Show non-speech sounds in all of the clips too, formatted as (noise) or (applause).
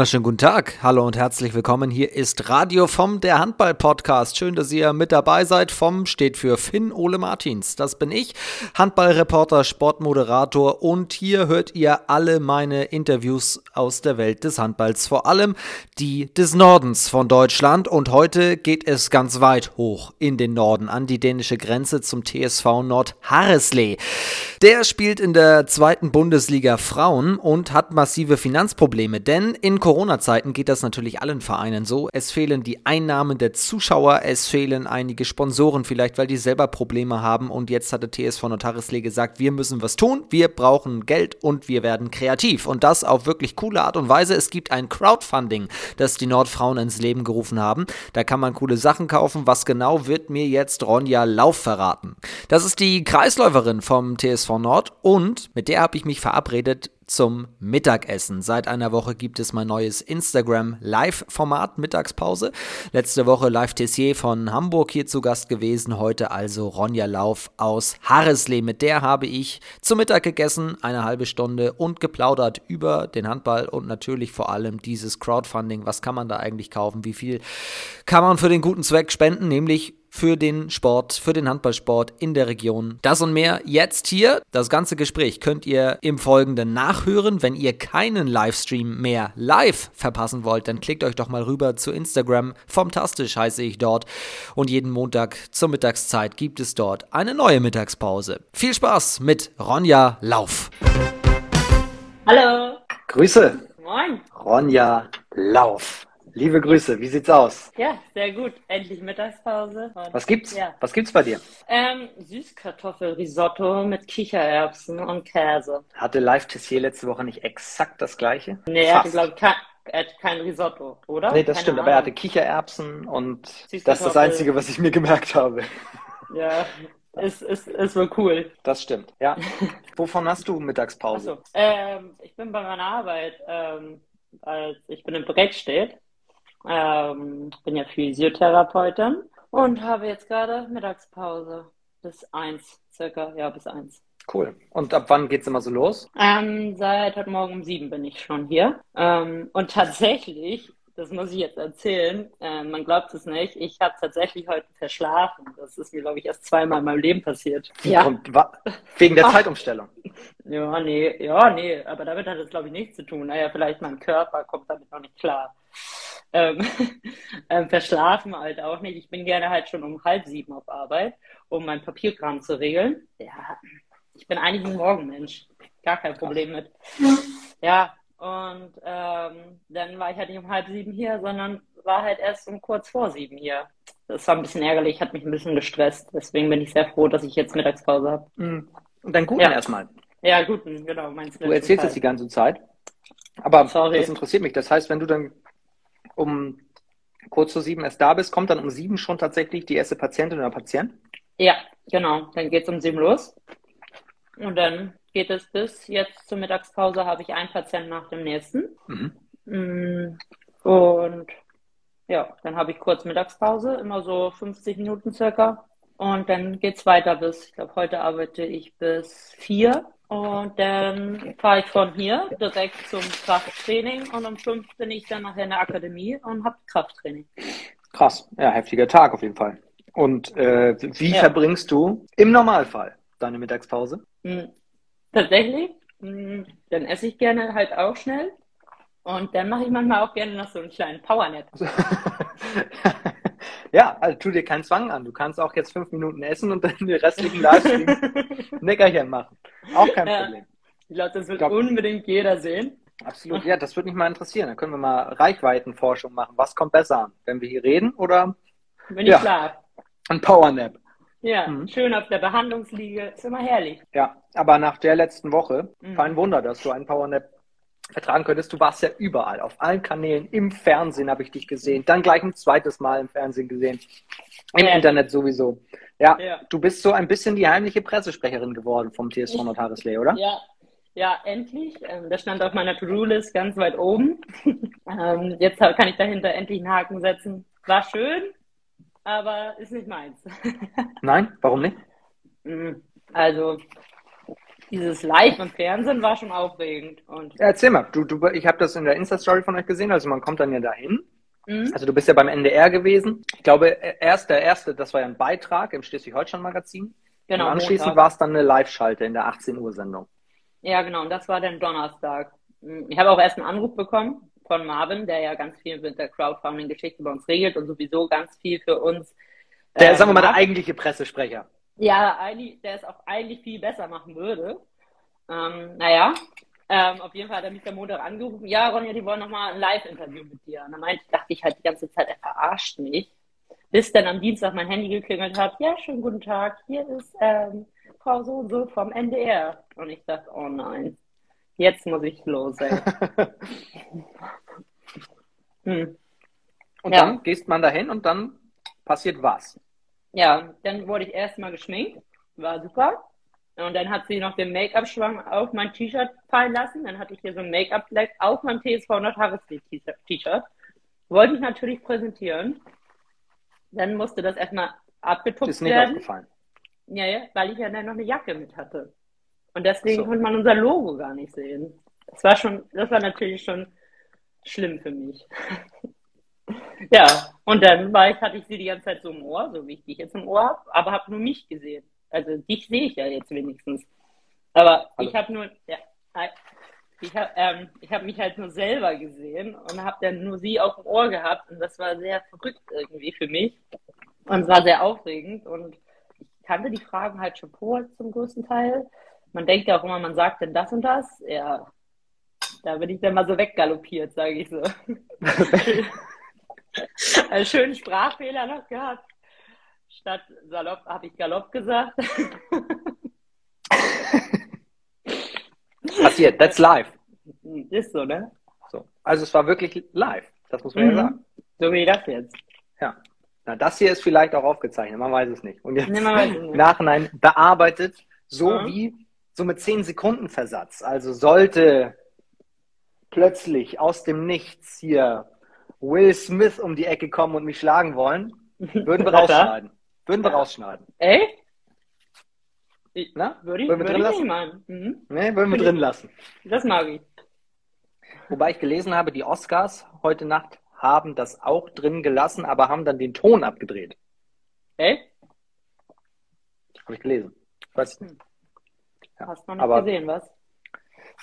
wunderschönen guten Tag. Hallo und herzlich willkommen. Hier ist Radio vom der Handball Podcast. Schön, dass ihr mit dabei seid. Vom steht für Finn Ole Martins. Das bin ich, Handballreporter, Sportmoderator und hier hört ihr alle meine Interviews aus der Welt des Handballs, vor allem die des Nordens von Deutschland und heute geht es ganz weit hoch in den Norden an die dänische Grenze zum TSV Nord Harreslee. Der spielt in der zweiten Bundesliga Frauen und hat massive Finanzprobleme, denn in Corona-Zeiten geht das natürlich allen Vereinen so. Es fehlen die Einnahmen der Zuschauer, es fehlen einige Sponsoren vielleicht, weil die selber Probleme haben. Und jetzt hatte TSV Notarislee gesagt, wir müssen was tun, wir brauchen Geld und wir werden kreativ. Und das auf wirklich coole Art und Weise. Es gibt ein Crowdfunding, das die Nordfrauen ins Leben gerufen haben. Da kann man coole Sachen kaufen. Was genau wird mir jetzt Ronja Lauf verraten? Das ist die Kreisläuferin vom TSV Nord und mit der habe ich mich verabredet zum Mittagessen. Seit einer Woche gibt es mein neues Instagram Live-Format Mittagspause. Letzte Woche Live Tessier von Hamburg hier zu Gast gewesen. Heute also Ronja Lauf aus Harreslee. Mit der habe ich zu Mittag gegessen, eine halbe Stunde und geplaudert über den Handball und natürlich vor allem dieses Crowdfunding. Was kann man da eigentlich kaufen? Wie viel kann man für den guten Zweck spenden? Nämlich für den Sport, für den Handballsport in der Region. Das und mehr jetzt hier. Das ganze Gespräch könnt ihr im Folgenden nachhören. Wenn ihr keinen Livestream mehr live verpassen wollt, dann klickt euch doch mal rüber zu Instagram. Formtastisch heiße ich dort. Und jeden Montag zur Mittagszeit gibt es dort eine neue Mittagspause. Viel Spaß mit Ronja Lauf. Hallo. Grüße. Moin. Ronja Lauf. Liebe Grüße, wie sieht's aus? Ja, sehr gut. Endlich Mittagspause. Was gibt's? Ja. Was gibt's bei dir? Ähm, Süßkartoffelrisotto mit Kichererbsen und Käse. Hatte Live Tessier letzte Woche nicht exakt das gleiche? Nee, er hatte, glaube ich, kein, er hatte kein Risotto, oder? Nee, das Keine stimmt, Ahnung. aber er hatte Kichererbsen und das ist das Einzige, was ich mir gemerkt habe. Ja, ist, ist, ist wohl cool. Das stimmt, ja. (laughs) Wovon hast du Mittagspause? Achso, ähm, ich bin bei meiner Arbeit, ähm, als ich bin in Breckstedt, ähm, bin ja Physiotherapeutin und habe jetzt gerade Mittagspause bis eins, circa, ja, bis eins. Cool. Und ab wann geht's immer so los? Ähm, seit heute Morgen um sieben bin ich schon hier. Ähm, und tatsächlich, das muss ich jetzt erzählen, äh, man glaubt es nicht, ich habe tatsächlich heute verschlafen. Das ist mir, glaube ich, erst zweimal in meinem Leben passiert. Kommt, wa- wegen der Ach. Zeitumstellung. Ja, nee, ja, nee, aber damit hat es, glaube ich, nichts zu tun. Naja, vielleicht mein Körper kommt damit noch nicht klar. Ähm, (laughs) ähm, verschlafen halt auch nicht. Ich bin gerne halt schon um halb sieben auf Arbeit, um meinen Papierkram zu regeln. Ja, ich bin eigentlich ein Morgenmensch. Gar kein Problem mit. Ja, und ähm, dann war ich halt nicht um halb sieben hier, sondern war halt erst um kurz vor sieben hier. Das war ein bisschen ärgerlich, hat mich ein bisschen gestresst. Deswegen bin ich sehr froh, dass ich jetzt Mittagspause habe. Mhm. Und dann guten Ja. erstmal. Ja, gut, genau. Meinst Du erzählst es die ganze Zeit. Aber Sorry. das interessiert mich. Das heißt, wenn du dann um kurz vor sieben erst da bist, kommt dann um sieben schon tatsächlich die erste Patientin oder Patient? Ja, genau. Dann geht's um sieben los. Und dann geht es bis jetzt zur Mittagspause, habe ich einen Patienten nach dem nächsten. Mhm. Mm, Und ja, dann habe ich kurz Mittagspause, immer so 50 Minuten circa. Und dann geht's weiter bis, ich glaube, heute arbeite ich bis vier. Und dann fahre ich von hier direkt zum Krafttraining und um fünf bin ich dann nachher in der Akademie und habe Krafttraining. Krass. Ja, heftiger Tag auf jeden Fall. Und äh, wie Ja. verbringst du im Normalfall deine Mittagspause? Mm, Tatsächlich, mm, dann esse ich gerne halt auch schnell. Und dann mache ich manchmal auch gerne noch so einen kleinen Powernap. (laughs) ja, also tu dir keinen Zwang an. Du kannst auch jetzt fünf Minuten essen und dann den restlichen Livestream (laughs) Nickerchen machen. Auch kein Ja. Problem. Ich glaube, das wird Glaub- unbedingt jeder sehen. Absolut, ja, das würde mich mal interessieren. Dann können wir mal Reichweitenforschung machen. Was kommt besser an? Wenn wir hier reden oder Wenn Ja. ich schlafe. ein Powernap? Ja, Mhm. schön auf der Behandlungsliege. Ist immer herrlich. Ja, aber nach der letzten Woche, Mhm. kein Wunder, dass du einen Powernap vertragen könntest. Du warst ja überall, auf allen Kanälen, im Fernsehen habe ich dich gesehen, dann gleich ein zweites Mal im Fernsehen gesehen, im Ja. Internet sowieso. Ja, Ja. du bist so ein bisschen die heimliche Pressesprecherin geworden vom TSV Nordharrisley, oder? Ja, ja, endlich. Ähm, das stand auf meiner To-Do-List ganz weit oben. (laughs) ähm, jetzt kann ich dahinter endlich einen Haken setzen. War schön, aber ist nicht meins. (laughs) Nein, warum nicht? Mm, Also, dieses Live im Fernsehen war schon aufregend. Und ja, erzähl mal, du, du, ich habe das in der Insta-Story von euch gesehen, also man kommt dann ja dahin. Mhm. Also du bist ja beim NDR gewesen. Ich glaube, erst der erste, das war ja ein Beitrag im Schleswig-Holstein-Magazin. Genau. Und anschließend war es dann eine Live-Schalte in der 18 Uhr Sendung. Ja, genau. Und das war dann Donnerstag. Ich habe auch erst einen Anruf bekommen von Marvin, der ja ganz viel mit der Crowdfunding-Geschichte bei uns regelt und sowieso ganz viel für uns. Der, äh, sagen wir mal, der eigentliche Pressesprecher. Ja, eigentlich, der es auch eigentlich viel besser machen würde. Ähm, naja, ähm, auf jeden Fall hat er mich am Montag angerufen. Ja, Ronja, die wollen nochmal ein Live-Interview mit dir. Und dann meinte, dachte ich halt die ganze Zeit, er verarscht mich. Bis dann am Dienstag mein Handy geklingelt hat. Ja, schönen guten Tag. Hier ist ähm, Frau so und so vom NDR. Und ich dachte, oh nein, jetzt muss ich los, ey. (laughs) hm. Und ja. dann gehst man dahin und dann passiert was? Ja, dann wurde ich erstmal geschminkt, war super. Und dann hat sie noch den Make-up-Schwang auf mein T-Shirt fallen lassen. Dann hatte ich hier so ein Make-up-Fleck auf meinem TSV Nordharris-T-Shirt. Wollte ich natürlich präsentieren. Dann musste das erstmal abgetupft werden. Ist nicht werden. aufgefallen. Ja, ja, weil ich ja dann noch eine Jacke mit hatte. Und deswegen so. konnte man unser Logo gar nicht sehen. Das war schon, das war natürlich schon schlimm für mich. (laughs) ja, und dann war ich, hatte ich sie die ganze Zeit so im Ohr, so wie ich dich jetzt im Ohr habe, aber habe nur mich gesehen. Also dich sehe ich ja jetzt wenigstens. Aber Hallo. ich habe nur, ja, ich habe ähm, hab mich halt nur selber gesehen und habe dann nur sie auf dem Ohr gehabt und das war sehr verrückt irgendwie für mich und es war sehr aufregend und ich kannte die Fragen halt schon vor zum größten Teil. Man denkt ja auch immer, man sagt denn das und das. Ja, da bin ich dann mal so weggaloppiert, sage ich so. (laughs) (laughs) (laughs) Einen schönen Sprachfehler noch gehabt. Statt salopp habe ich galopp gesagt. Passiert, that's live. (laughs) Ist so, ne? So. Also es war wirklich live, das muss man mhm. ja sagen. So wie das jetzt. Ja. Na, das hier ist vielleicht auch aufgezeichnet, man weiß es nicht. Und jetzt nee, (laughs) im Nachhinein bearbeitet, so mhm. wie so mit 10 Sekunden Versatz. Also sollte plötzlich aus dem Nichts hier Will Smith um die Ecke kommen und mich schlagen wollen, würden wir rausschneiden. Würden wir rausschneiden. Ey? Na? Würde ich, würden wir drin lassen? Nicht mhm. Nee, würden wir drin (laughs) lassen. Das mag ich. Wobei ich gelesen habe, die Oscars heute Nacht haben das auch drin gelassen, aber haben dann den Ton abgedreht. Ey? Habe ich gelesen. Weiß nicht. Ja. Hast du noch nicht aber gesehen, was?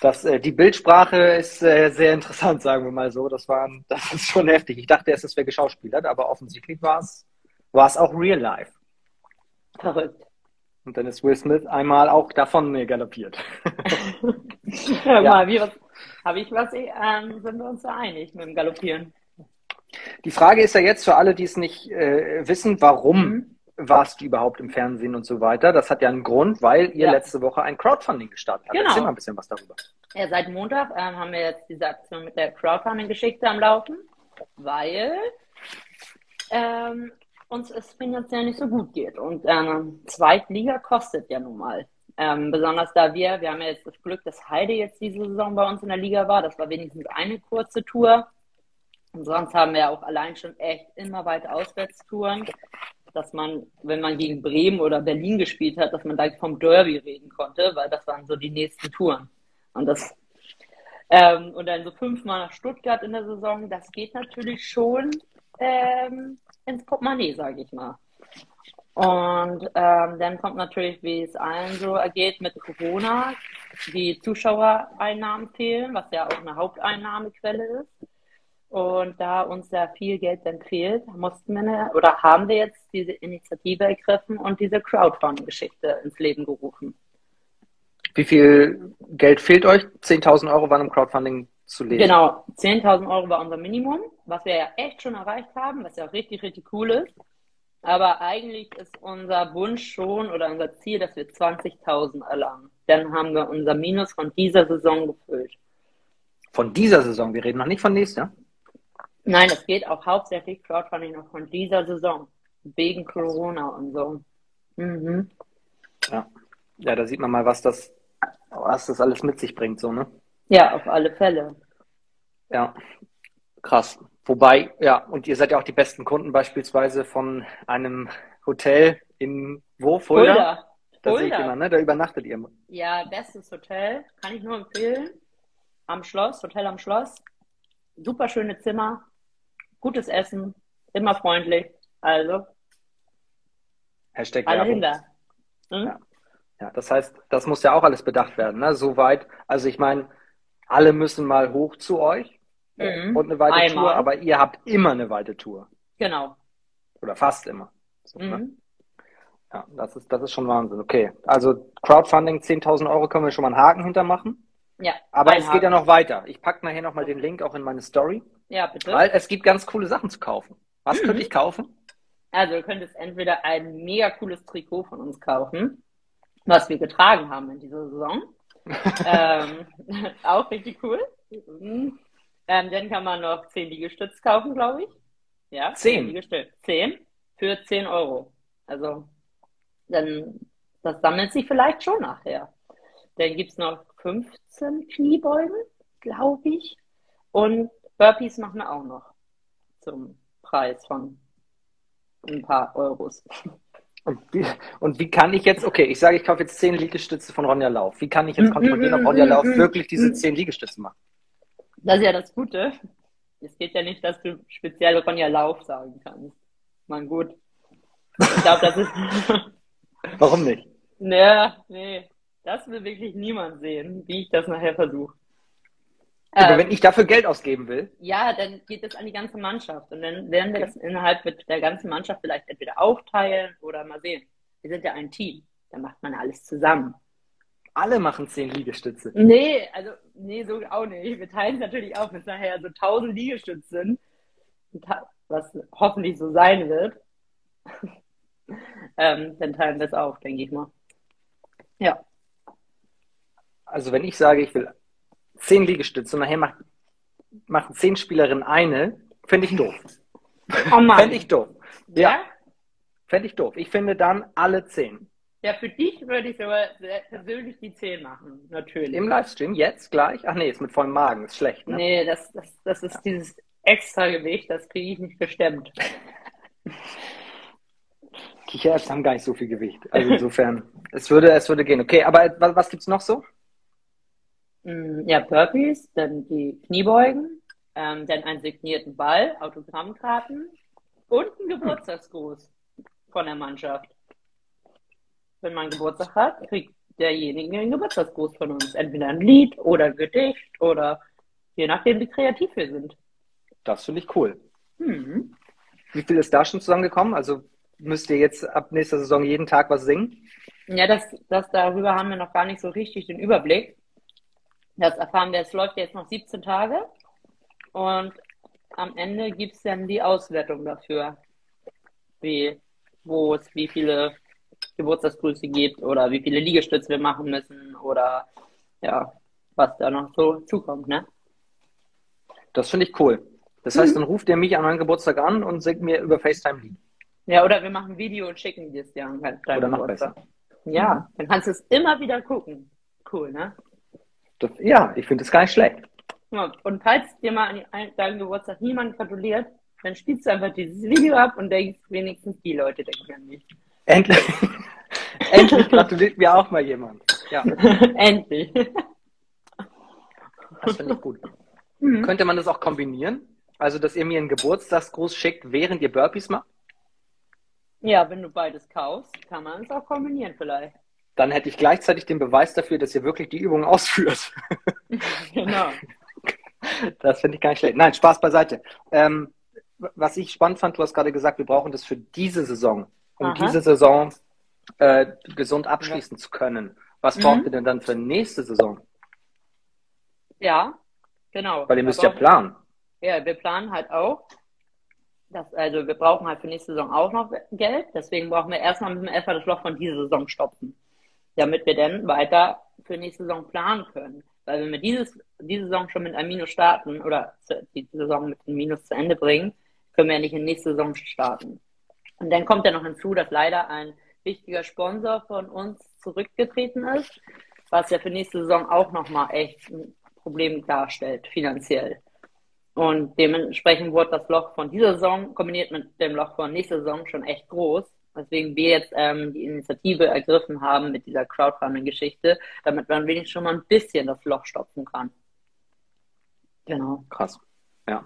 Das, äh, die Bildsprache ist äh, sehr interessant, (laughs) sagen wir mal so. Das, war, (laughs) das ist schon heftig. Ich dachte erst, es wäre geschauspielert, aber offensichtlich war es war es auch real life. Verrückt. Und dann ist Will Smith einmal auch davon galoppiert. (laughs) ja, ja. Mal, wie, habe ich was, ähm, sind wir uns da einig mit dem Galoppieren. Die Frage ist ja jetzt für alle, die es nicht äh, wissen, warum mhm. Warst du überhaupt im Fernsehen und so weiter? Das hat ja einen Grund, weil ihr ja. letzte Woche ein Crowdfunding gestartet habt. Genau. Erzähl mal ein bisschen was darüber. Ja, seit Montag ähm, haben wir jetzt diese Aktion mit der Crowdfunding-Geschichte am Laufen, weil ähm, uns es finanziell nicht so gut geht. Und ähm, Zweitliga kostet ja nun mal. Ähm, besonders da wir, wir haben ja jetzt das Glück, dass Heide jetzt diese Saison bei uns in der Liga war. Das war wenigstens eine kurze Tour. Und sonst haben wir ja auch allein schon echt immer weiter Auswärtstouren, dass man, wenn man gegen Bremen oder Berlin gespielt hat, dass man da vom Derby reden konnte, weil das waren so die nächsten Touren. Und das ähm, und dann so fünfmal nach Stuttgart in der Saison, das geht natürlich schon. Ähm, ins Portemonnaie, sage ich mal. Und ähm, dann kommt natürlich, wie es allen so ergeht, mit Corona, die Zuschauereinnahmen fehlen, was ja auch eine Haupteinnahmequelle ist. Und da uns ja viel Geld dann fehlt, mussten wir eine, oder haben wir jetzt diese Initiative ergriffen und diese Crowdfunding-Geschichte ins Leben gerufen. Wie viel Geld fehlt euch? 10.000 Euro waren im Crowdfunding zu lesen. Genau, 10.000 Euro war unser Minimum, was wir ja echt schon erreicht haben, was ja auch richtig, richtig cool ist. Aber eigentlich ist unser Wunsch schon oder unser Ziel, dass wir 20.000 erlangen. Dann haben wir unser Minus von dieser Saison gefüllt. Von dieser Saison? Wir reden noch nicht von nächster? Nein, es geht auch hauptsächlich Crowdfunding noch von dieser Saison. Wegen Corona und so. Mhm. Ja. ja, da sieht man mal, was das, was das alles mit sich bringt, so, ne? Ja, auf alle Fälle. Ja, krass. Wobei, ja, und ihr seid ja auch die besten Kunden beispielsweise von einem Hotel in wo? Fulda? Da sehe ich jemanden, ne? Da übernachtet ihr. Ja, bestes Hotel. Kann ich nur empfehlen. Am Schloss, Hotel am Schloss. Super schöne Zimmer. Gutes Essen. Immer freundlich. Also. Hashtag alle hinter. Hm? Ja. ja, das heißt, das muss ja auch alles bedacht werden, ne? Soweit. Also ich meine, alle müssen mal hoch zu euch mhm. und eine weite Einmal. Tour, aber ihr habt immer eine weite Tour. Genau. Oder fast immer. So, ne? mhm. ne? Ja, das ist, das ist schon Wahnsinn. Okay, also Crowdfunding 10.000 Euro können wir schon mal einen Haken hintermachen. Ja. Aber es Haken. geht ja noch weiter. Ich packe nachher nochmal den Link auch in meine Story. Ja, bitte. Weil es gibt ganz coole Sachen zu kaufen. Was mhm. könnte ich kaufen? Also, du könntest entweder ein mega cooles Trikot von uns kaufen, was wir getragen haben in dieser Saison. (laughs) ähm, (laughs) auch richtig cool. Mhm. Ähm, dann kann man noch 10 Liegestütze kaufen, glaube ich. Ja, 10 Liegestütze. 10 für 10 Euro. Also, dann, das sammelt sich vielleicht schon nachher. Dann gibt es noch 15 Kniebeugen, glaube ich. Und Burpees machen wir auch noch zum Preis von ein paar Euros. Und wie, und wie kann ich jetzt, okay, ich sage, ich kaufe jetzt 10 Liegestütze von Ronja Lauf. Wie kann ich jetzt kontrollieren, ob Ronja Lauf wirklich diese 10 Liegestütze macht? Das ist ja das Gute. Es geht ja nicht, dass du speziell Ronja Lauf sagen kannst. Man gut. Ich glaube, das ist. Warum nicht? (laughs) Naja, nee. Das will wirklich niemand sehen, wie ich das nachher versuche. Aber ähm, wenn ich dafür Geld ausgeben will? Ja, dann geht es an die ganze Mannschaft. Und dann werden wir das innerhalb mit der ganzen Mannschaft vielleicht entweder aufteilen oder mal sehen. Wir sind ja ein Team. Da macht man alles zusammen. Alle machen zehn Liegestütze. Nee, also, nee, so auch nicht. Wir teilen es natürlich auf, wenn es nachher so tausend Liegestütze sind, was hoffentlich so sein wird. (laughs) ähm, dann teilen wir es auf, denke ich mal. Ja. Also wenn ich sage, ich will zehn Liegestütze und nachher macht, machen zehn Spielerinnen eine, fände ich doof. (laughs) Oh Mann. Fände ich doof. Ja. ja? Fände ich doof. Ich finde dann alle zehn. Ja, für dich würde ich aber persönlich die zehn machen, natürlich. Im Livestream, jetzt gleich? Ach nee, ist mit vollem Magen, ist schlecht, ne? Nee, das, das, das ist ja. dieses extra Gewicht, das kriege ich nicht gestemmt. Kichererbsen haben gar nicht so viel Gewicht. Also insofern, (laughs) es würde, es würde gehen. Okay, aber was, was es noch so? Mm, ja, Burpees, dann die Kniebeugen, ähm, dann einen signierten Ball, Autogrammkarten und ein Geburtstagsgruß von der Mannschaft. Wenn man Geburtstag hat, kriegt derjenige einen Geburtstagsgruß von uns. Entweder ein Lied oder ein Gedicht oder je nachdem, wie kreativ wir sind. Das finde ich cool. Mhm. Wie viel ist da schon zusammengekommen? Also müsst ihr jetzt ab nächster Saison jeden Tag was singen? Ja, das, das darüber haben wir noch gar nicht so richtig den Überblick. Das erfahren wir, es läuft jetzt noch 17 Tage und am Ende gibt es dann die Auswertung dafür, wie, wo es wie viele Geburtstagsgrüße gibt oder wie viele Liegestütze wir machen müssen oder ja, was da noch so zukommt, ne? Das finde ich cool. Das heißt, mhm. dann ruft ihr mich an meinen Geburtstag an und singt mir über FaceTime Lied. Ja, oder wir machen ein Video und schicken dir es dir an deinem Oder noch besser. Ja, dann kannst du es immer wieder gucken. Cool, ne? Das, ja, ich finde es gar nicht schlecht. Ja, und falls dir mal an deinem Geburtstag niemand gratuliert, dann spielst du einfach dieses Video ab und denkst, wenigstens die Leute denken an mich. Endlich, (laughs) endlich gratuliert mir auch mal jemand. Ja. (laughs) endlich. Das finde ich gut. Mhm. Könnte man das auch kombinieren? Also, dass ihr mir einen Geburtstagsgruß schickt, während ihr Burpees macht? Ja, wenn du beides kaufst, kann man es auch kombinieren vielleicht dann hätte ich gleichzeitig den Beweis dafür, dass ihr wirklich die Übung (laughs) ausführt. genau. (laughs) Das finde ich gar nicht schlecht. Nein, Spaß beiseite. Ähm, was ich spannend fand, du hast gerade gesagt, wir brauchen das für diese Saison, um Aha. diese Saison äh, gesund abschließen ja. zu können. Was mhm. braucht ihr denn dann für nächste Saison? Ja, genau. Weil ihr müsst ja planen. Ja, wir planen halt auch. Das, also wir brauchen halt für nächste Saison auch noch Geld. Deswegen brauchen wir erstmal müssen wir erstmal das Loch von dieser Saison stopfen damit wir dann weiter für nächste Saison planen können. Weil wenn wir dieses, diese Saison schon mit einem Minus starten oder die Saison mit einem Minus zu Ende bringen, können wir ja nicht in nächste Saison starten. Und dann kommt ja noch hinzu, dass leider ein wichtiger Sponsor von uns zurückgetreten ist, was ja für nächste Saison auch nochmal echt ein Problem darstellt, finanziell. Und dementsprechend wurde das Loch von dieser Saison kombiniert mit dem Loch von nächster Saison schon echt groß. Weswegen wir jetzt ähm, die Initiative ergriffen haben mit dieser Crowdfunding-Geschichte, damit man wenigstens schon mal ein bisschen das Loch stopfen kann. Genau. Krass. Ja.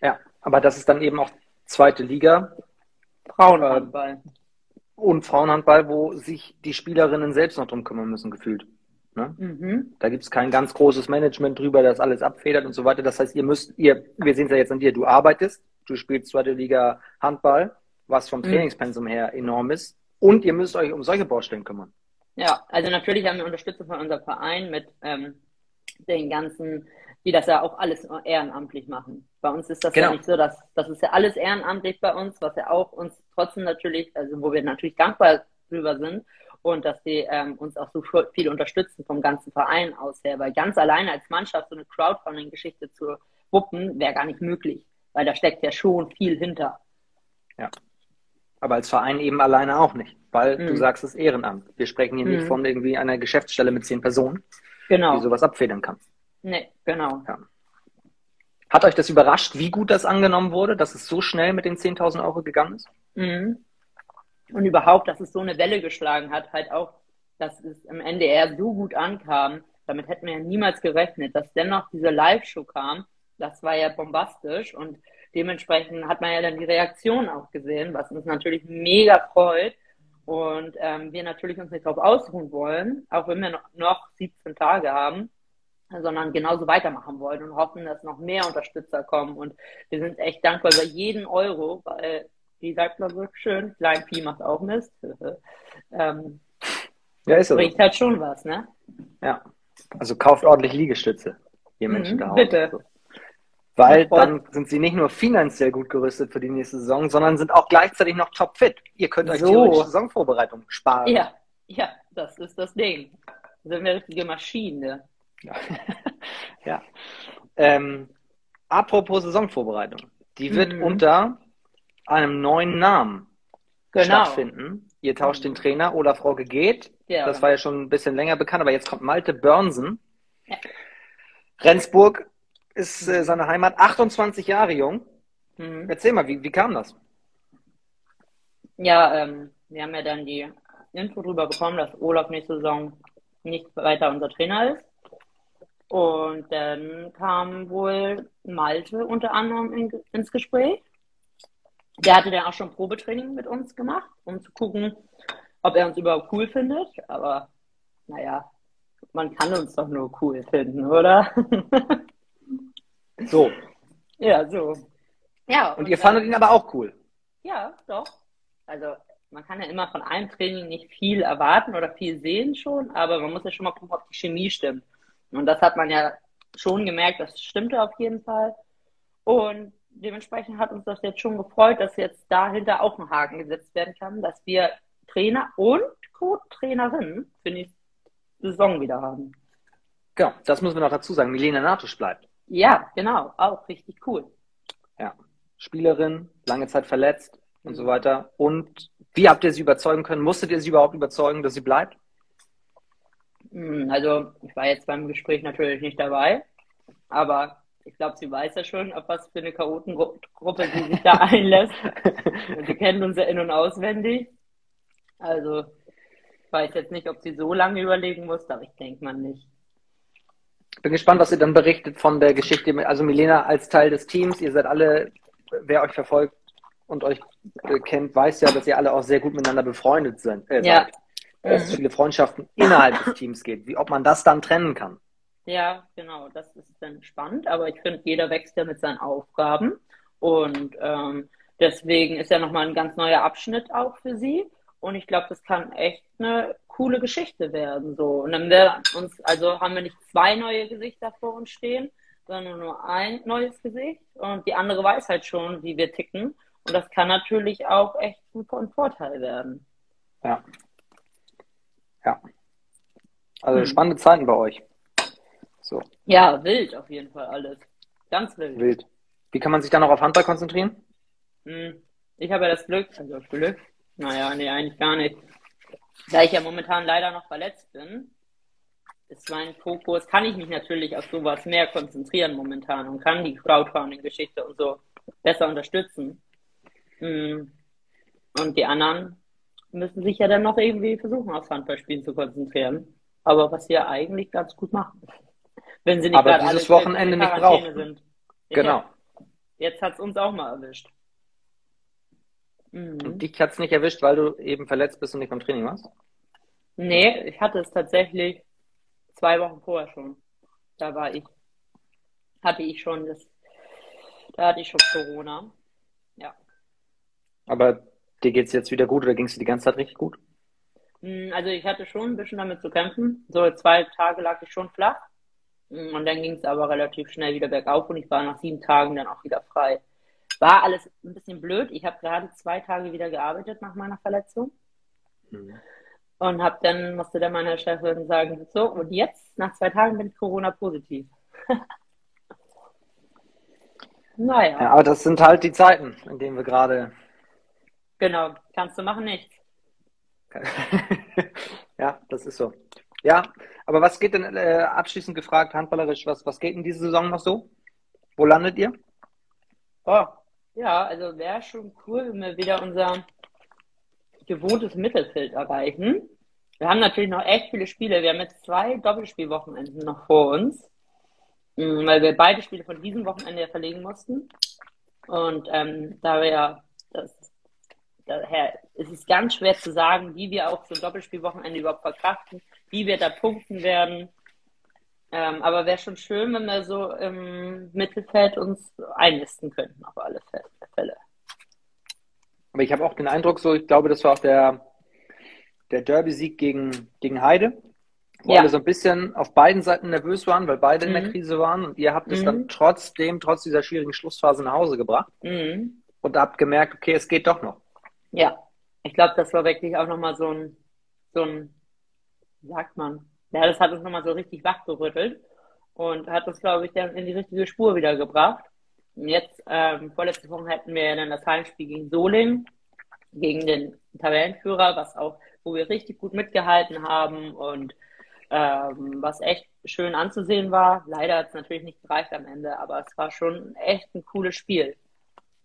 Ja, aber das ist dann eben auch zweite Liga. Frauenhandball. Und Frauenhandball, wo sich die Spielerinnen selbst noch drum kümmern müssen, gefühlt. Ne? Mhm. Da gibt es kein ganz großes Management drüber, das alles abfedert und so weiter. Das heißt, ihr müsst, ihr, wir sehen es ja jetzt an dir, du arbeitest, du spielst zweite Liga Handball, was vom mhm. Trainingspensum her enorm ist, und ihr müsst euch um solche Baustellen kümmern. Ja, also natürlich haben wir Unterstützung von unserem Verein mit ähm, den ganzen, die das ja auch alles ehrenamtlich machen. Bei uns ist das genau. ja nicht so, dass das ist ja alles ehrenamtlich bei uns, was ja auch uns trotzdem natürlich, also wo wir natürlich dankbar drüber sind und dass die ähm, uns auch so viel unterstützen vom ganzen Verein aus her, weil ganz alleine als Mannschaft so eine Crowdfunding-Geschichte zu wuppen, wäre gar nicht möglich, weil da steckt ja schon viel hinter. Ja. Aber als Verein eben alleine auch nicht, weil mhm. du sagst, es ist Ehrenamt. Wir sprechen hier mhm. nicht von irgendwie einer Geschäftsstelle mit zehn Personen, genau. die sowas abfedern kann. Nee, genau. Ja. Hat euch das überrascht, wie gut das angenommen wurde, dass es so schnell mit den 10.000 Euro gegangen ist? Mhm. Und überhaupt, dass es so eine Welle geschlagen hat, halt auch, dass es im NDR so gut ankam. Damit hätten wir ja niemals gerechnet, dass dennoch diese Live-Show kam. Das war ja bombastisch und dementsprechend hat man ja dann die Reaktion auch gesehen, was uns natürlich mega freut. Und ähm, wir natürlich uns nicht darauf ausruhen wollen, auch wenn wir noch, noch 17 Tage haben, sondern genauso weitermachen wollen und hoffen, dass noch mehr Unterstützer kommen. Und wir sind echt dankbar über jeden Euro, weil wie sagt man so schön, klein Vieh macht auch Mist. (laughs) ähm, ja, ist so. Bringt halt schon was, ne? Ja. Also kauft ordentlich Liegestütze, ihr mhm, Menschen da Hause. Bitte. Weil dann sind sie nicht nur finanziell gut gerüstet für die nächste Saison, sondern sind auch gleichzeitig noch topfit. Ihr könnt euch so. theoretisch Saisonvorbereitung sparen. Ja, ja, das ist das Ding. Das sind wir richtige Maschine. Ja. (laughs) ja. Ähm, apropos Saisonvorbereitung. Die wird mhm. unter einem neuen Namen genau. stattfinden. Ihr tauscht den Trainer, Olaf Frau geht. Ja, das war ja schon ein bisschen länger bekannt, aber jetzt kommt Malte Börnsen. Ja. Rendsburg ist äh, seine Heimat, 28 Jahre jung. Mhm. Erzähl mal, wie, wie kam das? Ja, ähm, wir haben ja dann die Info darüber bekommen, dass Olaf nächste Saison nicht weiter unser Trainer ist. Und dann kam wohl Malte unter anderem in, ins Gespräch. Der hatte dann auch schon Probetraining mit uns gemacht, um zu gucken, ob er uns überhaupt cool findet. Aber naja, man kann uns doch nur cool finden, oder? (laughs) so. Ja, so. Ja. Und, und ihr fandet ihn aber auch cool. Ja, doch. Also man kann ja immer von einem Training nicht viel erwarten oder viel sehen schon, aber man muss ja schon mal gucken, ob die Chemie stimmt. Und das hat man ja schon gemerkt, das stimmte auf jeden Fall. Und dementsprechend hat uns das jetzt schon gefreut, dass jetzt dahinter auch ein Haken gesetzt werden kann, dass wir Trainer und Co-Trainerinnen für die Saison wieder haben. Genau, das müssen wir noch dazu sagen. Milena Natusch bleibt. Ja, genau, auch richtig cool. Ja, Spielerin, lange Zeit verletzt und so weiter. Und wie habt ihr sie überzeugen können? Musstet ihr sie überhaupt überzeugen, dass sie bleibt? Hm, also, ich war jetzt beim Gespräch natürlich nicht dabei, aber ich glaube, sie weiß ja schon, auf was für eine Chaotengruppe sie sich da (laughs) einlässt. sie kennt uns ja in- und auswendig. Also, ich weiß jetzt nicht, ob sie so lange überlegen muss, aber ich denke mal nicht. Bin gespannt, was ihr dann berichtet von der Geschichte. Also Milena als Teil des Teams, ihr seid alle, wer euch verfolgt und euch äh, kennt, weiß ja, dass ihr alle auch sehr gut miteinander befreundet sind. Äh, ja. Dass es viele Freundschaften innerhalb des Teams geht, wie ob man das dann trennen kann. Ja, genau, das ist dann spannend, aber ich finde, jeder wächst ja mit seinen Aufgaben und ähm, deswegen ist ja nochmal ein ganz neuer Abschnitt auch für sie und ich glaube, das kann echt eine coole Geschichte werden so und dann wir uns, also haben wir nicht zwei neue Gesichter vor uns stehen, sondern nur ein neues Gesicht und die andere weiß halt schon, wie wir ticken und das kann natürlich auch echt ein Vorteil werden. Ja. Ja. Also hm. spannende Zeiten bei euch. So. Ja, wild auf jeden Fall alles. Ganz wild. Wild. Wie kann man sich dann noch auf Handball konzentrieren? Hm, ich habe ja das Glück, also Glück, naja, nee, eigentlich gar nicht. Da ich ja momentan leider noch verletzt bin, ist mein Fokus, kann ich mich natürlich auf sowas mehr konzentrieren momentan und kann die Crowdfunding-Geschichte und so besser unterstützen. Hm. Und die anderen müssen sich ja dann noch irgendwie versuchen, aufs Handballspielen zu konzentrieren. Aber was sie ja eigentlich ganz gut machen. Wenn sie nicht Aber dieses Wochenende nicht brauchen. Sind. Genau. Jetzt hat es uns auch mal erwischt. Mhm. Und dich hat es nicht erwischt, weil du eben verletzt bist und nicht beim Training warst? Nee, ich hatte es tatsächlich zwei Wochen vorher schon. Da war ich, hatte ich schon das, da hatte ich schon Corona. Ja. Aber dir geht es jetzt wieder gut oder ging es dir die ganze Zeit richtig gut? Hm, also ich hatte schon ein bisschen damit zu kämpfen. So zwei Tage lag ich schon flach. Hm, und dann ging es aber relativ schnell wieder bergauf und ich war nach sieben Tagen dann auch wieder frei. War alles ein bisschen blöd. Ich habe gerade zwei Tage wieder gearbeitet nach meiner Verletzung. Mhm. Und habe dann, musste dann meiner Chefin sagen, so, und jetzt, nach zwei Tagen bin ich Corona-positiv. (laughs) naja. Ja, aber das sind halt die Zeiten, in denen wir gerade. Genau, kannst du machen nichts. (laughs) ja, das ist so. Ja, aber was geht denn äh, abschließend gefragt, handballerisch, was, was geht in dieser Saison noch so? Wo landet ihr? Oh, ja, also wäre schon cool, wenn wir wieder unser gewohntes Mittelfeld erreichen. Wir haben natürlich noch echt viele Spiele. Wir haben jetzt zwei Doppelspielwochenenden noch vor uns, mm, weil wir beide Spiele von diesem Wochenende verlegen mussten. Und ähm, da wir ja, das, daher ist es ganz schwer zu sagen, wie wir auch so ein Doppelspielwochenende überhaupt verkraften, wie wir da punkten werden. Ähm, aber wäre schon schön, wenn wir so im Mittelfeld uns einnisten könnten, auf alle Fälle. Aber ich habe auch den Eindruck, so, ich glaube, das war auch der, der Derby-Sieg gegen, gegen Heide, wo ja. alle so ein bisschen auf beiden Seiten nervös waren, weil beide mhm. in der mhm. Krise waren und ihr habt mhm. es dann mhm. trotzdem, trotz dieser schwierigen Schlussphase nach Hause gebracht mhm. und habt gemerkt, okay, es geht doch noch. Ja, ich glaube, das war wirklich auch nochmal so ein, so ein, wie sagt man, ja, das hat uns nochmal so richtig wachgerüttelt und hat uns, glaube ich, dann in die richtige Spur wieder gebracht. Und jetzt, ähm, vorletzte Woche hatten wir dann das Heimspiel gegen Soling, gegen den Tabellenführer, was auch, wo wir richtig gut mitgehalten haben und ähm, was echt schön anzusehen war. Leider hat es natürlich nicht gereicht am Ende, aber es war schon echt ein cooles Spiel.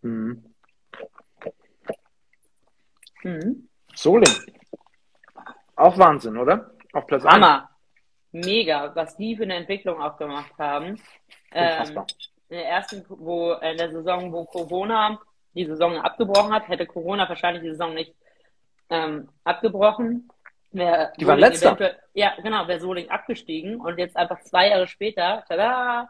Mhm. Mhm. Soling. Auch Wahnsinn, oder? Auf Platz Hammer mega, was die für eine Entwicklung auch gemacht haben. Ähm, in der ersten, wo in der Saison, wo Corona die Saison abgebrochen hat, hätte Corona wahrscheinlich die Saison nicht ähm, abgebrochen. Wär die waren letzter. Ja, genau, wäre Soling abgestiegen und jetzt einfach zwei Jahre später, tada,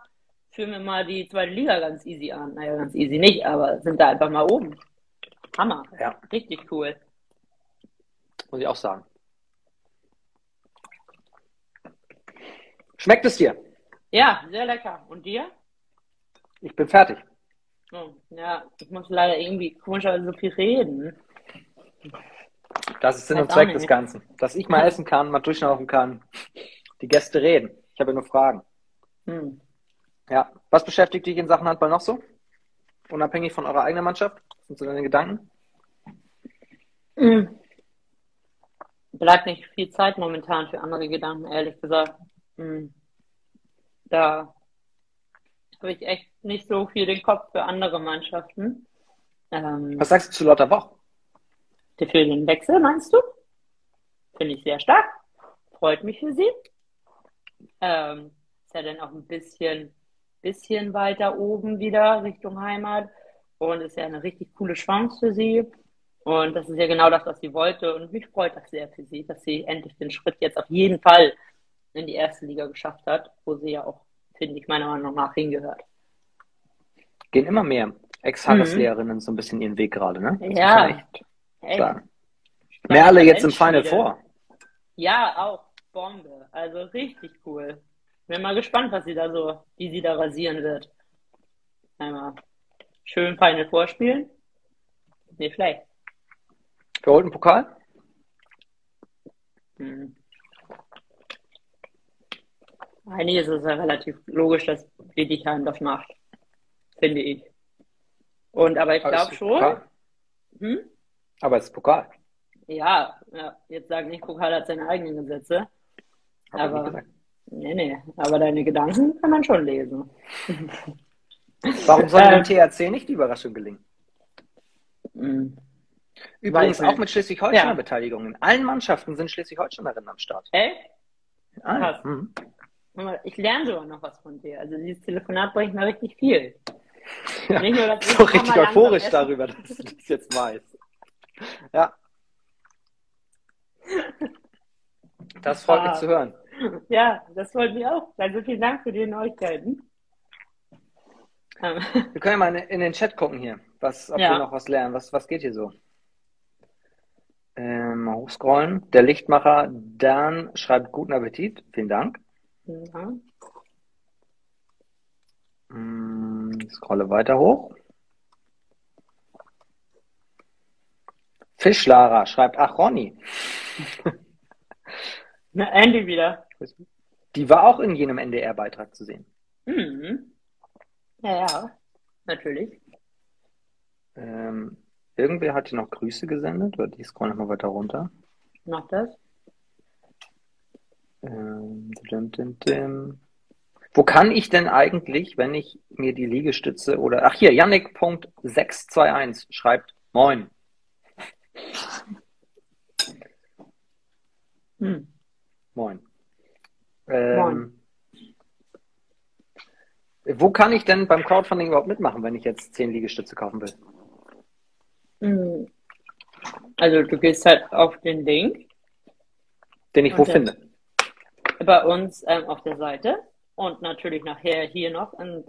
führen wir mal die zweite Liga ganz easy an. Naja, ganz easy nicht, aber sind da einfach mal oben. Hammer. Ja. Richtig cool. Muss ich auch sagen. Schmeckt es dir? Ja, sehr lecker. Und dir? Ich bin fertig. Oh, ja, ich muss leider irgendwie komischerweise so viel reden. Das ist Sinn und Zweck des Ganzen. Dass ich mal essen kann, mal durchlaufen kann. Die Gäste reden. Ich habe nur Fragen. Hm. Ja, was beschäftigt dich in Sachen Handball noch so? Unabhängig von eurer eigenen Mannschaft? Was sind so deine Gedanken? Hm. Bleibt nicht viel Zeit momentan für andere Gedanken, ehrlich gesagt. Hm. Da habe ich echt nicht so viel den Kopf für andere Mannschaften. Ähm, Was sagst du zu Lauterbach? Für den Wechsel, meinst du? Finde ich sehr stark. Freut mich für sie. Ähm, ist ja dann auch ein bisschen, bisschen weiter oben wieder Richtung Heimat. Und ist ja eine richtig coole Chance für sie. Und das ist ja genau das, was sie wollte. Und mich freut das sehr für sie, dass sie endlich den Schritt jetzt auf jeden Fall in die erste Liga geschafft hat, wo sie ja auch, finde ich, meiner Meinung nach hingehört. Gehen immer mehr Ex-Harris-Lehrerinnen mhm. so ein bisschen ihren Weg gerade, ne? Das ja. Echt hey. Merle jetzt im Final vor. Ja, auch Bombe. Also richtig cool. Bin mal gespannt, was sie da so, wie sie da rasieren wird. Einmal schön Final vorspielen. Nee, vielleicht. Geholt einen Pokal? Hm. Eigentlich ist es ja relativ logisch, dass Bietigheim das macht, finde ich. Und aber ich glaube schon. Hm? Aber es ist Pokal. Ja, ja, jetzt sagen nicht, Pokal hat seine eigenen Gesetze. Hab aber nee, nee, aber deine Gedanken kann man schon lesen. (laughs) Warum soll dem THC nicht die Überraschung gelingen? Hm. Übrigens auch mit Schleswig-Holsteiner ja. Beteiligung. In allen Mannschaften sind Schleswig-Holsteinerinnen am Start. Echt? Ah, hm. Ich lerne sogar noch was von dir. Also dieses Telefonat bringt mir richtig viel. Ja, Nicht nur, so (laughs) richtig euphorisch darüber, dass du das jetzt weißt. Ja. Das freut ah. mich zu hören. Ja, das freut mich auch. Also vielen Dank für die Neuigkeiten. Ähm. Wir können ja mal in, den Chat gucken hier, was, ob ja. wir noch was lernen. Was, was geht hier so? Ähm, mal hochscrollen. Der Lichtmacher Dan schreibt guten Appetit. Vielen Dank. Ja. Hm, scrolle weiter hoch. Fischlara schreibt, ach Ronny. (laughs) Na, Andy wieder. Die war auch in jenem NDR-Beitrag zu sehen. Mhm. Ja, ja, natürlich. Ähm, irgendwer hat hier noch Grüße gesendet, oder die scrollen nochmal weiter runter. Mach das. Ähm, dim, dim, dim. Wo kann ich denn eigentlich, wenn ich mir die Liegestütze oder, ach hier, Yannick.621 schreibt, moin. (laughs) Hm. Moin. Ähm, moin. Wo kann ich denn beim Crowdfunding überhaupt mitmachen, wenn ich jetzt 10 Liegestütze kaufen will? Hm. Also du gehst halt auf den Link. Den ich wo finde? Bei uns ähm, auf der Seite und natürlich nachher hier noch in,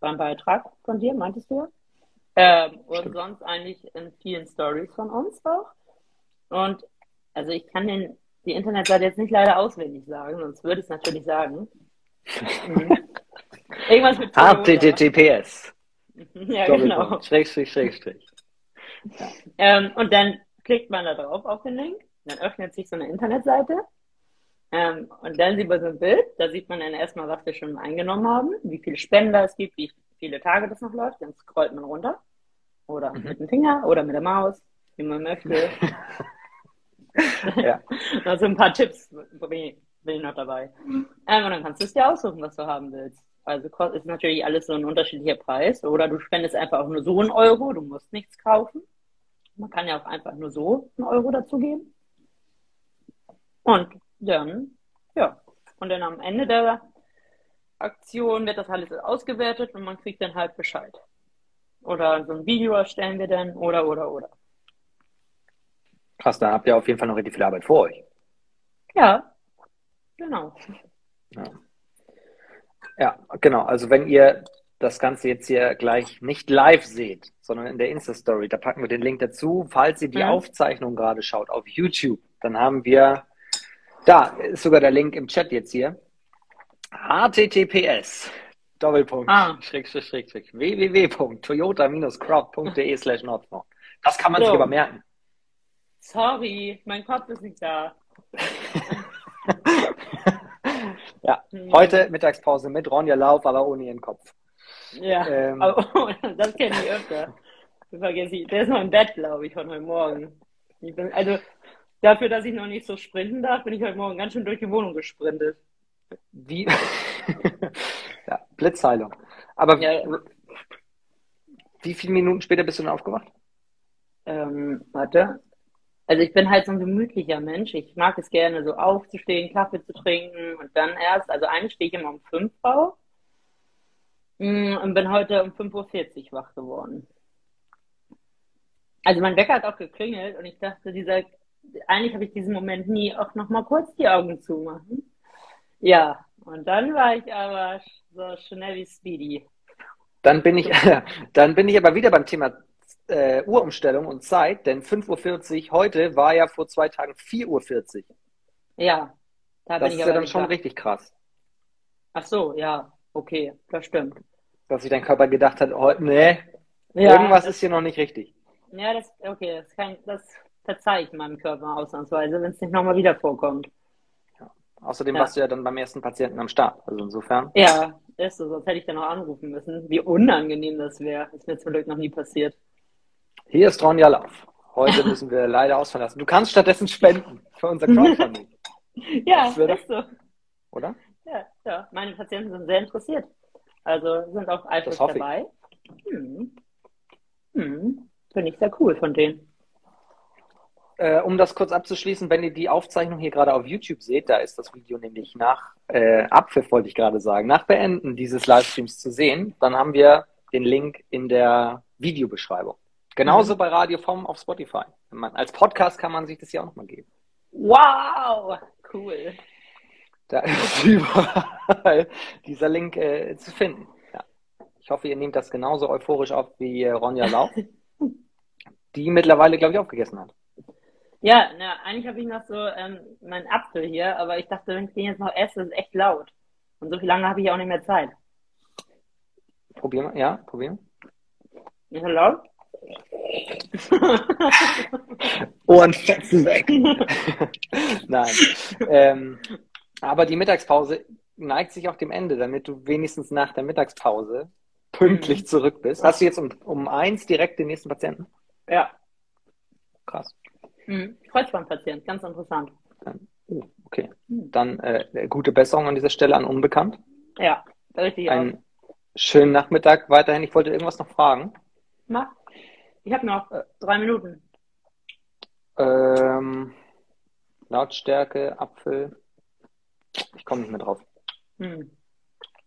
beim Beitrag von dir, meintest du ja? Ähm, und sonst eigentlich in vielen Stories von uns auch. Und also ich kann den, die Internetseite jetzt nicht leider auswendig sagen, sonst würde ich es natürlich sagen. Mhm. (laughs) Irgendwas mit HTTPS. (laughs) ja, genau. Schrägstrich, Schrägstrich. Ja. Ähm, und dann klickt man da drauf auf den Link, dann öffnet sich so eine Internetseite ähm, und dann sieht man so ein Bild, da sieht man dann erstmal, was wir schon eingenommen haben, wie viele Spender es gibt, wie viele Tage das noch läuft. Dann scrollt man runter. Oder mhm. mit dem Finger oder mit der Maus, wie man möchte. (laughs) ja. (laughs) also ein paar Tipps bin ich noch dabei. Ähm, und dann kannst du es dir aussuchen, was du haben willst. Also ist natürlich alles so ein unterschiedlicher Preis. Oder du spendest einfach auch nur so einen Euro, du musst nichts kaufen. Man kann ja auch einfach nur so einen Euro dazugeben. Und dann, ja. Und dann am Ende der Aktion wird das alles ausgewertet und man kriegt dann halt Bescheid. Oder so ein Video erstellen wir dann, oder, oder, oder. Krass, da habt ihr auf jeden Fall noch richtig viel Arbeit vor euch. Ja, genau. Ja. ja, genau. Also wenn ihr das Ganze jetzt hier gleich nicht live seht, sondern in der Insta-Story, da packen wir den Link dazu. Falls ihr die mhm. Aufzeichnung gerade schaut auf YouTube, dann haben wir da ist sogar der Link im Chat jetzt hier. https Doppelpunkt, ah. Schräg, Schräg, Schräg, Schräg, www.toyota-crowd.de (laughs) slash Nordfront. Das kann man so. sich aber merken. Sorry, mein Kopf ist nicht da. (laughs) ja, hm. heute Mittagspause mit Ronja Lauf, aber ohne ihren Kopf. Ja, ähm, aber, (laughs) oh, das kenne ich öfter. Das vergesse ich. Der ist noch im Bett, glaube ich, von heute Morgen. Bin, also, Dafür, dass ich noch nicht so sprinten darf, bin ich heute Morgen ganz schön durch die Wohnung gesprintet. Wie? (laughs) ja, Blitzheilung. Aber ja. wie viele Minuten später bist du denn aufgewacht? Ähm, warte. Also ich bin halt so ein gemütlicher Mensch. Ich mag es gerne, so aufzustehen, Kaffee zu trinken und dann erst, also eigentlich stehe ich immer um 5 auf mm, und bin heute um 5.40 Uhr wach geworden. Also mein Wecker hat auch geklingelt und ich dachte, dieser eigentlich habe ich diesen Moment nie auch noch mal kurz die Augen zumachen. Ja, und dann war ich aber so schnell wie Speedy. Dann bin ich, (laughs) dann bin ich aber wieder beim Thema äh, Uhrumstellung und Zeit, denn 5.40 Uhr heute war ja vor zwei Tagen 4.40 Uhr. Ja, da das bin ich ist ja dann schon da. richtig krass. Ach so, ja, okay, das stimmt. Dass sich dein Körper gedacht hat, oh, nee, ja, irgendwas ist hier noch nicht richtig. Ja, das, okay, das, kann, das verzeihe ich meinem Körper ausnahmsweise, wenn es nicht nochmal wieder vorkommt. Ja. Außerdem ja. warst du ja dann beim ersten Patienten am Start. Also insofern. Ja, ist so, sonst hätte ich dann noch anrufen müssen. Wie unangenehm das wäre. Ist mir zum Glück noch nie passiert. Hier ist Ronja Lauf. Heute (laughs) müssen wir leider ausfallen lassen. Du kannst stattdessen spenden für unser Crowdfunding. (laughs) ja, das ist so. Oder? Ja, ja, meine Patienten sind sehr interessiert. Also sind auch eifrig dabei. Hm. Hm. Finde ich sehr cool von denen. Äh, um das kurz abzuschließen, wenn ihr die Aufzeichnung hier gerade auf YouTube seht, da ist das Video nämlich nach äh, Abpfiff, wollte ich gerade sagen, nach Beenden dieses Livestreams zu sehen. Dann haben wir den Link in der Videobeschreibung. Genauso mhm. bei Radio vom auf Spotify. Man, als Podcast kann man sich das ja auch nochmal geben. Wow, cool. Da ist überall dieser Link äh, zu finden. Ja. Ich hoffe, ihr nehmt das genauso euphorisch auf wie äh, Ronja Lau, (laughs) die mittlerweile, glaube ich, aufgegessen hat. Ja, na, eigentlich habe ich noch so ähm, meinen Apfel hier, aber ich dachte, wenn ich den jetzt noch esse, ist es echt laut. Und so viel lange habe ich auch nicht mehr Zeit. Probieren wir, ja, probieren. Ist er laut? (laughs) Ohrenfetzen weg. (laughs) Nein. Ähm, aber die Mittagspause neigt sich auch dem Ende, damit du wenigstens nach der Mittagspause pünktlich mhm. zurück bist. Hast du jetzt um, um eins direkt den nächsten Patienten? Ja. Krass. Mhm. Kreuzbandpatient, ganz interessant. Uh, okay. Dann äh, gute Besserung an dieser Stelle an Unbekannt. Ja, richtig. Einen schönen Nachmittag weiterhin. Ich wollte irgendwas noch fragen. Mach. Ich habe noch äh, drei Minuten. Ähm, Lautstärke, Apfel. Ich komme nicht mehr drauf. Hm.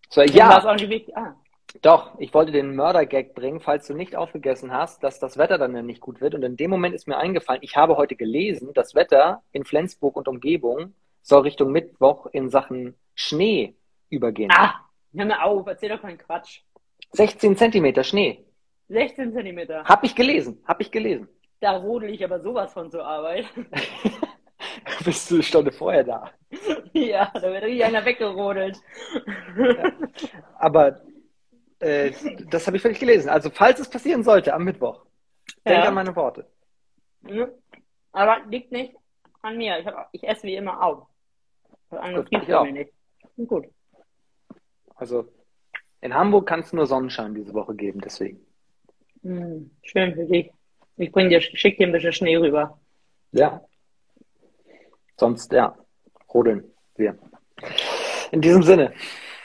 So, ja. Auch nicht wichtig. Ah. Doch, ich wollte den Mörder-Gag bringen, falls du nicht aufgegessen hast, dass das Wetter dann ja nicht gut wird. Und in dem Moment ist mir eingefallen, ich habe heute gelesen, das Wetter in Flensburg und Umgebung soll Richtung Mittwoch in Sachen Schnee übergehen. Ah, hör mir auf, erzähl doch keinen Quatsch. 16 Zentimeter Schnee. 16 Zentimeter. Hab ich gelesen, hab ich gelesen. Da rodel ich aber sowas von zur Arbeit. (laughs) Bist du eine Stunde vorher da? (laughs) Ja, da wird richtig einer weggerodelt. Ja. Aber äh, das habe ich völlig gelesen. Also, falls es passieren sollte am Mittwoch, ja. denk an meine Worte. Mhm. Aber liegt nicht an mir. Ich, hab, ich esse wie immer auf. Gut, ich auch. Nicht. Gut. Also, in Hamburg kann es nur Sonnenschein diese Woche geben, deswegen. Hm, schön für dich. Ich bring dir, schick dir ein bisschen Schnee rüber. Ja. Sonst, ja, rodeln wir. In diesem Sinne.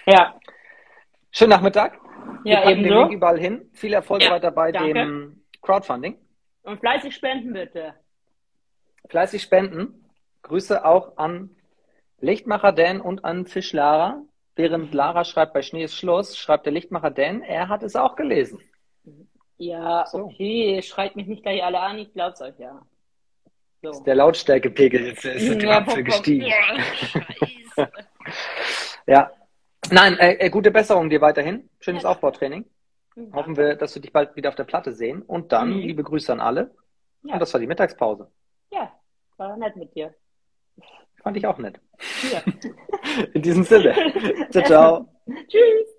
Ja. Schönen Nachmittag. Ja, eben den Link überall hin. Viel Erfolg ja, weiter bei danke. dem Crowdfunding. Und fleißig spenden bitte. Fleißig spenden. Grüße auch an Lichtmacher Dan und an Fisch Lara. Während Lara schreibt, bei Schnee ist Schluss, schreibt der Lichtmacher Dan, er hat es auch gelesen. Ja, so. okay, schreit mich nicht gleich alle an, ich glaub's euch ja. So. Ist der Lautstärkepegel ist der (laughs) ja, gestiegen. Ja, ja. Nein, äh, äh, gute Besserung dir weiterhin. Schönes ja. Aufbautraining. Ja. Hoffen wir, dass wir dich bald wieder auf der Platte sehen. Und dann mhm. liebe Grüße an alle. Ja. Und das war die Mittagspause. Ja, war nett mit dir. Fand ich auch nett. Ja. (laughs) In diesem Sinne. (laughs) ciao, ciao. Tschüss.